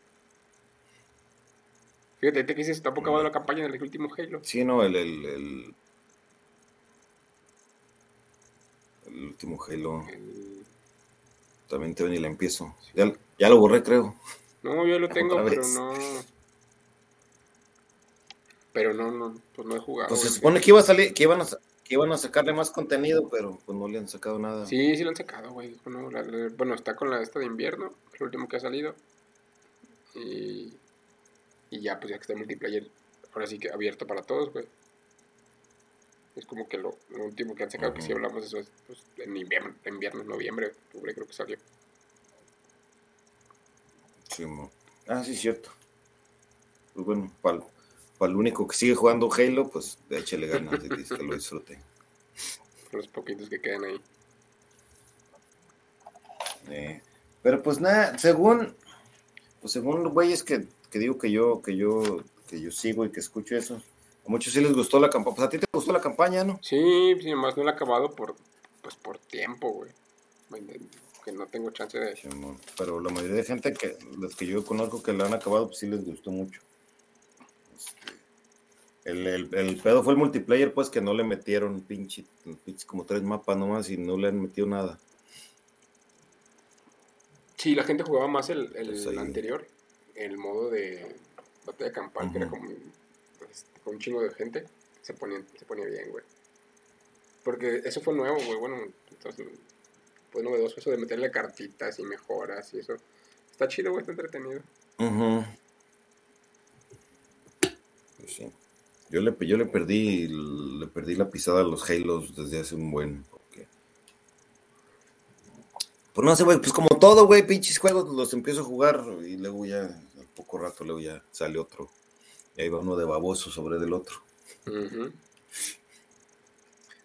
Fíjate, que dices, tampoco acabado la campaña del último Halo. Sí, no, el, el, el, el último Halo. También te ven y la empiezo. Ya, ya, lo borré, creo. No, yo lo tengo, pero no. Pero no, no, pues no he jugado. Pues se supone que iba a salir, que iban a, que iban a sacarle más contenido, pero pues no le han sacado nada. Sí, sí lo han sacado, güey. Bueno, está con la esta de invierno, el último que ha salido. Y, y ya, pues ya que está el multiplayer, ahora sí que abierto para todos, güey. Es como que lo, último que han sacado, que si hablamos de eso, es pues, en invierno, en invierno, noviembre, octubre creo que salió. Sí, ah, sí, cierto. Pues bueno, para el único que sigue jugando Halo, pues échale ganas y que lo disfrute. Los poquitos que quedan ahí. Eh, pero pues nada, según pues según los güeyes que, que, digo que yo, que yo, que yo sigo y que escucho eso, a muchos sí les gustó la campaña. Pues a ti te gustó la campaña, ¿no? Sí, sí, más no la he acabado por, pues por tiempo, güey. Que no tengo chance de... Sí, pero la mayoría de gente que, los que yo conozco que la han acabado, pues sí les gustó mucho. Este, el, el, el, pedo fue el multiplayer, pues que no le metieron pinche, pinche como tres mapas nomás y no le han metido nada. Sí, la gente jugaba más el, el pues anterior, el modo de batalla campal, que era como pues, con un chingo de gente. Se ponía, se ponía bien, güey. Porque eso fue nuevo, güey. Bueno, entonces, fue novedoso eso de meterle cartitas y mejoras y eso. Está chido, güey, está entretenido. Pues sí. Yo le, yo le perdí le perdí la pisada a los Halos desde hace un buen pues no sé, güey, pues como todo, güey, pinches juegos los empiezo a jugar y luego ya, al poco rato, luego ya sale otro. Y ahí va uno de baboso sobre del otro.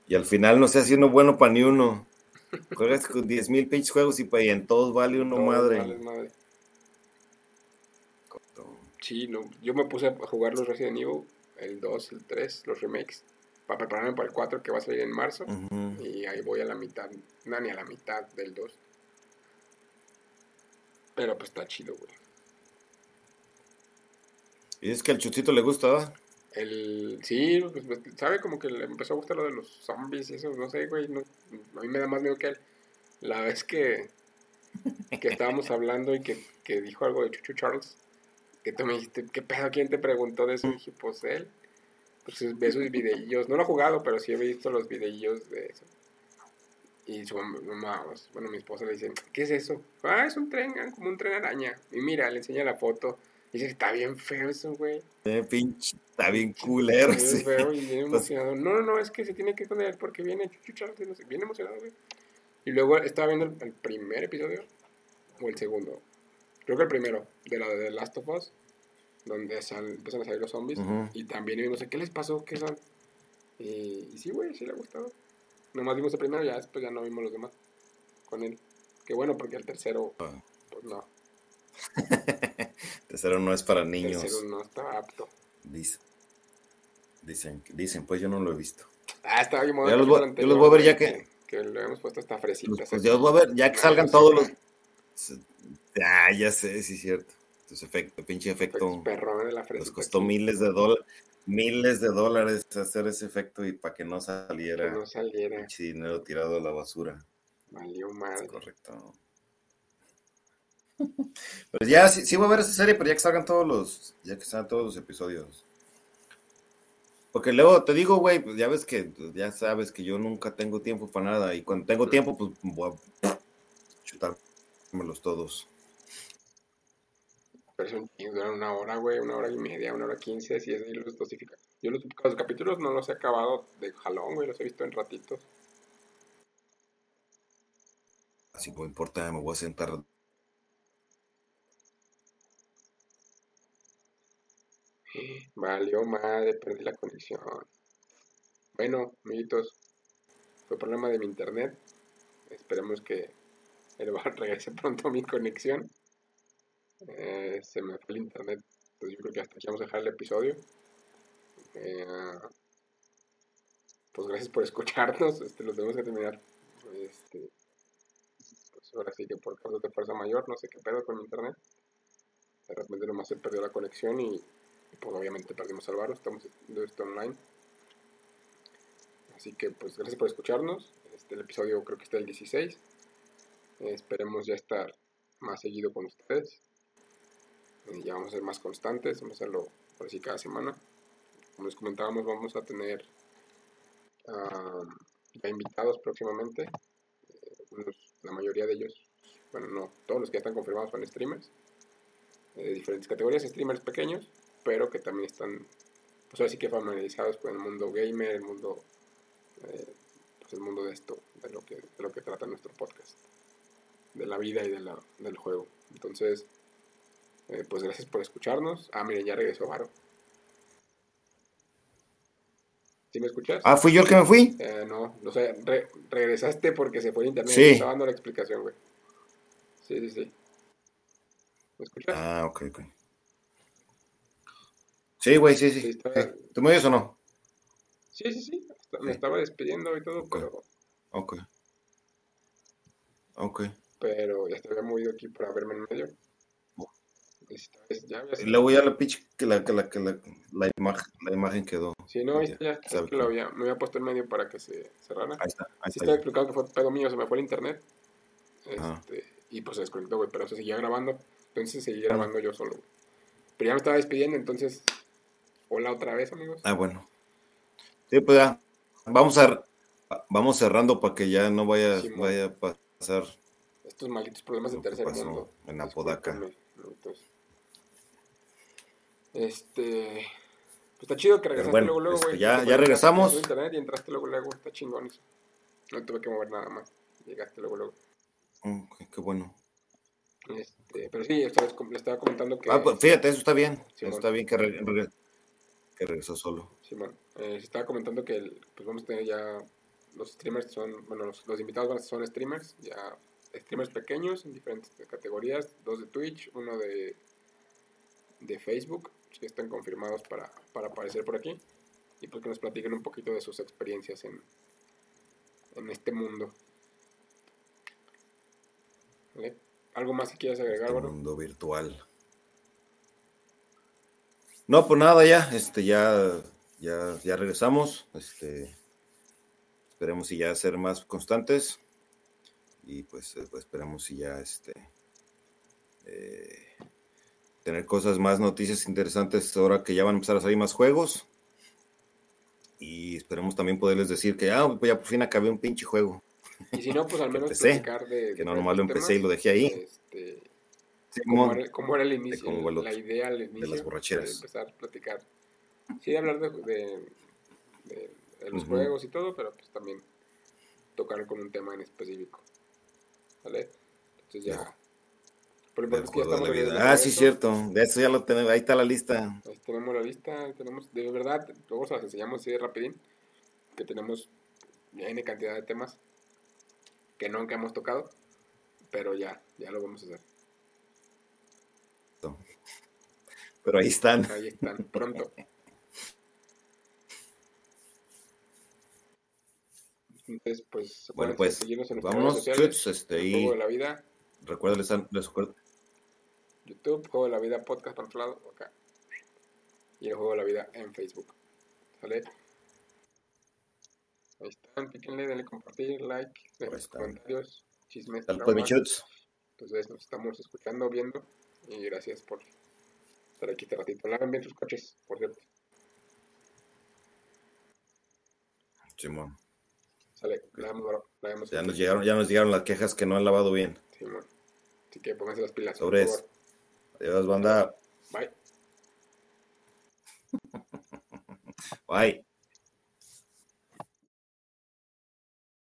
Y al final no sé si uno bueno para ni uno. Juegas con 10 mil pinches juegos y, pa, en todos vale uno madre. madre. Sí, no, yo me puse a jugar los Resident Evil, el 2, el 3, los remakes, para prepararme para el 4 que va a salir en marzo. Y ahí voy a la mitad, no, ni a la mitad del 2. Pero pues está chido, güey. Y es que al chutito le gusta, ¿verdad? El, sí, pues, pues, sabe como que le empezó a gustar lo de los zombies y eso, no sé, güey, a mí me da más miedo que él. La vez que, que estábamos hablando y que, que dijo algo de Chuchu Charles, que tú me dijiste, ¿qué pedo? ¿Quién te preguntó de eso? Y dije, pues él. Pues ve sus videillos, no lo he jugado, pero sí he visto los videillos de eso. Y su mamá, bueno, mi esposa le dice, ¿qué es eso? Ah, es un tren, ah, como un tren araña. Y mira, le enseña la foto. Y dice, está bien feo eso, güey. Eh, pinche, está bien culero. Está bien feo y bien pues emocionado. No, no, no, es que se tiene que esconder porque viene chuchucha, no sé, bien emocionado, güey. Y luego estaba viendo el, primer episodio, o el segundo. Creo que el primero, de la de The Last of Us, donde sal, empiezan a salir los zombies. Y también, no sé, ¿qué les pasó? ¿Qué son? Y, y sí, güey, sí le ha gustado. Nomás vimos el primero, ya después ya no vimos los demás con él. Qué bueno, porque el tercero, ah. pues no. tercero no es para niños. El tercero no está apto. Dicen, dicen, dicen, pues yo no lo he visto. Ah, está bien. Yo los, voy, yo los voy a ver ya que... Que, le hemos puesto hasta fresitas. Pues, yo los voy a ver, ya que salgan todos los... Ah, ya sé, sí es cierto. Entonces, efecto, pinche efecto. Perrón de la fresita. Nos costó miles de dólares miles de dólares hacer ese efecto y para que no saliera. Que no saliera. dinero tirado a la basura. Valió mal. correcto. Pero ya sí, sí voy a ver esa serie, pero ya que salgan todos los, ya que salgan todos los episodios. Porque luego te digo, güey, pues ya ves que, ya sabes que yo nunca tengo tiempo para nada. Y cuando tengo tiempo, pues voy a chutármelos todos. Pero duran una hora, güey, una hora y media, una hora quince, si es ahí los dosifica. Yo los, los, capítulos no los he acabado de jalón, güey, los he visto en ratitos. Así no importa, me voy a sentar. Valió madre, perdí la conexión. Bueno, amiguitos, fue problema de mi internet. Esperemos que el bar regrese pronto a mi conexión. Eh, se me fue el internet. Entonces yo creo que hasta aquí vamos a dejar el episodio. Eh, pues gracias por escucharnos. Este, lo tenemos que terminar. Este, pues ahora sí que por cosas de fuerza mayor, no sé qué pedo con internet. De repente nomás se perdió la conexión y, pues obviamente perdimos al bar. Estamos haciendo esto online. Así que pues gracias por escucharnos. Este, el episodio creo que está el 16. esperemos ya estar más seguido con ustedes. Eh, ya vamos a ser más constantes, vamos a hacerlo por así cada semana. Como les comentábamos, vamos a tener ya invitados próximamente. Eh, la mayoría de ellos, bueno, no, todos los que ya están confirmados son streamers eh, de diferentes categorías, streamers pequeños, pero que también están, pues ahora sí que familiarizados con el mundo gamer, el mundo, pues el mundo de esto, de lo que, de lo que trata nuestro podcast, de la vida y de la, del juego. Entonces, eh, pues gracias por escucharnos. Ah, miren, ya regresó Varo. ¿Sí me escuchas? Ah, ¿fui yo el que me fui? Eh, no, no sé, regresaste porque se fue el internet. Sí. Estaba dando la explicación, güey. Sí, sí, sí. ¿Me escuchas? Ah, ok, ok. Sí, güey, sí, sí. ¿Tú me oyes o no? Sí, sí, sí. Me estaba despidiendo y todo, pero... Ok. Ok. Pero ya te había movido aquí para verme en medio. Y luego ya la pitch que la, que la, que la, la, imagen, la imagen quedó. Sí, no, ya, ya, que lo había, me había puesto en medio para que se cerrara. Ahí está, ahí sí está. explicado que fue pedo mío, se me fue el internet. Este, y pues se desconectó, güey, pero se seguía grabando. Entonces seguí grabando yo solo, Pero ya me estaba despidiendo, entonces. Hola otra vez, amigos. Ah, bueno. Sí, pues ya. Vamos a vamos cerrando para que ya no vaya, vaya a pasar. Estos malditos problemas del tercer mundo. En Apodaca. Este. Pues está chido que regresaste luego, luego, este, güey. ya, ya regresamos. internet y entraste luego, luego. Está chingón eso. No tuve que mover nada más. Llegaste luego, luego. qué bueno. Este, pero sí, vez le estaba comentando que. Ah, pues fíjate, eso está bien. está bien que, que regresó solo. Sí, bueno. Eh, se estaba comentando que pues vamos a tener ya. Los streamers son. Bueno, los, los invitados son streamers. Ya streamers pequeños en diferentes categorías. Dos de Twitch, uno de, de Facebook que están confirmados para, aparecer por aquí y pues que nos platiquen un poquito de sus experiencias en, en este mundo. ¿Algo más que quieras agregar, este mundo virtual. No, pues nada, ya, este, ya, ya, ya regresamos. Este, esperemos y ya ser más constantes. Y pues, eh, pues esperemos y ya este eh, tener cosas más, noticias interesantes ahora que ya van a empezar a salir más juegos. Y esperemos también poderles decir que ah, pues ya por fin acabé un pinche juego. Y si no, pues al menos platicar de, Que no, nomás lo empecé y lo dejé ahí. Este, ¿cómo, era, el inicio? la idea al inicio. De las borracheras. empezar a platicar. Sí, hablar de, de, los juegos y todo, pero pues también tocar con un tema en específico. ¿Vale? Entonces ya ah, sí, cierto. De eso ya lo tenemos. Ahí está la lista. Ahí tenemos la lista. Tenemos, de verdad, luego se las enseñamos así de rapidín. Que tenemos N cantidad de temas que nunca hemos tocado. Pero ya, ya lo vamos a hacer. Pero ahí están. Ahí están, pronto. Entonces, pues, bueno, pues, vámonos, este, y... de la vida. Recuerda, les, les, YouTube, Juego de la Vida Podcast para otro lado, acá. Y el Juego de la Vida en Facebook. ¿Sale? Ahí están, píquenle, denle compartir, like, denle comentarios, chismes. Entonces nos estamos escuchando, viendo. Y gracias por estar aquí este ratito. Laven bien sus coches, por cierto. Simón. Sale, la ya, nos llegaron, ya nos llegaron las quejas que no han lavado bien. Simón. Así que pónganse las pilas. Sobre eso. Adiós, banda. Bye. Bye.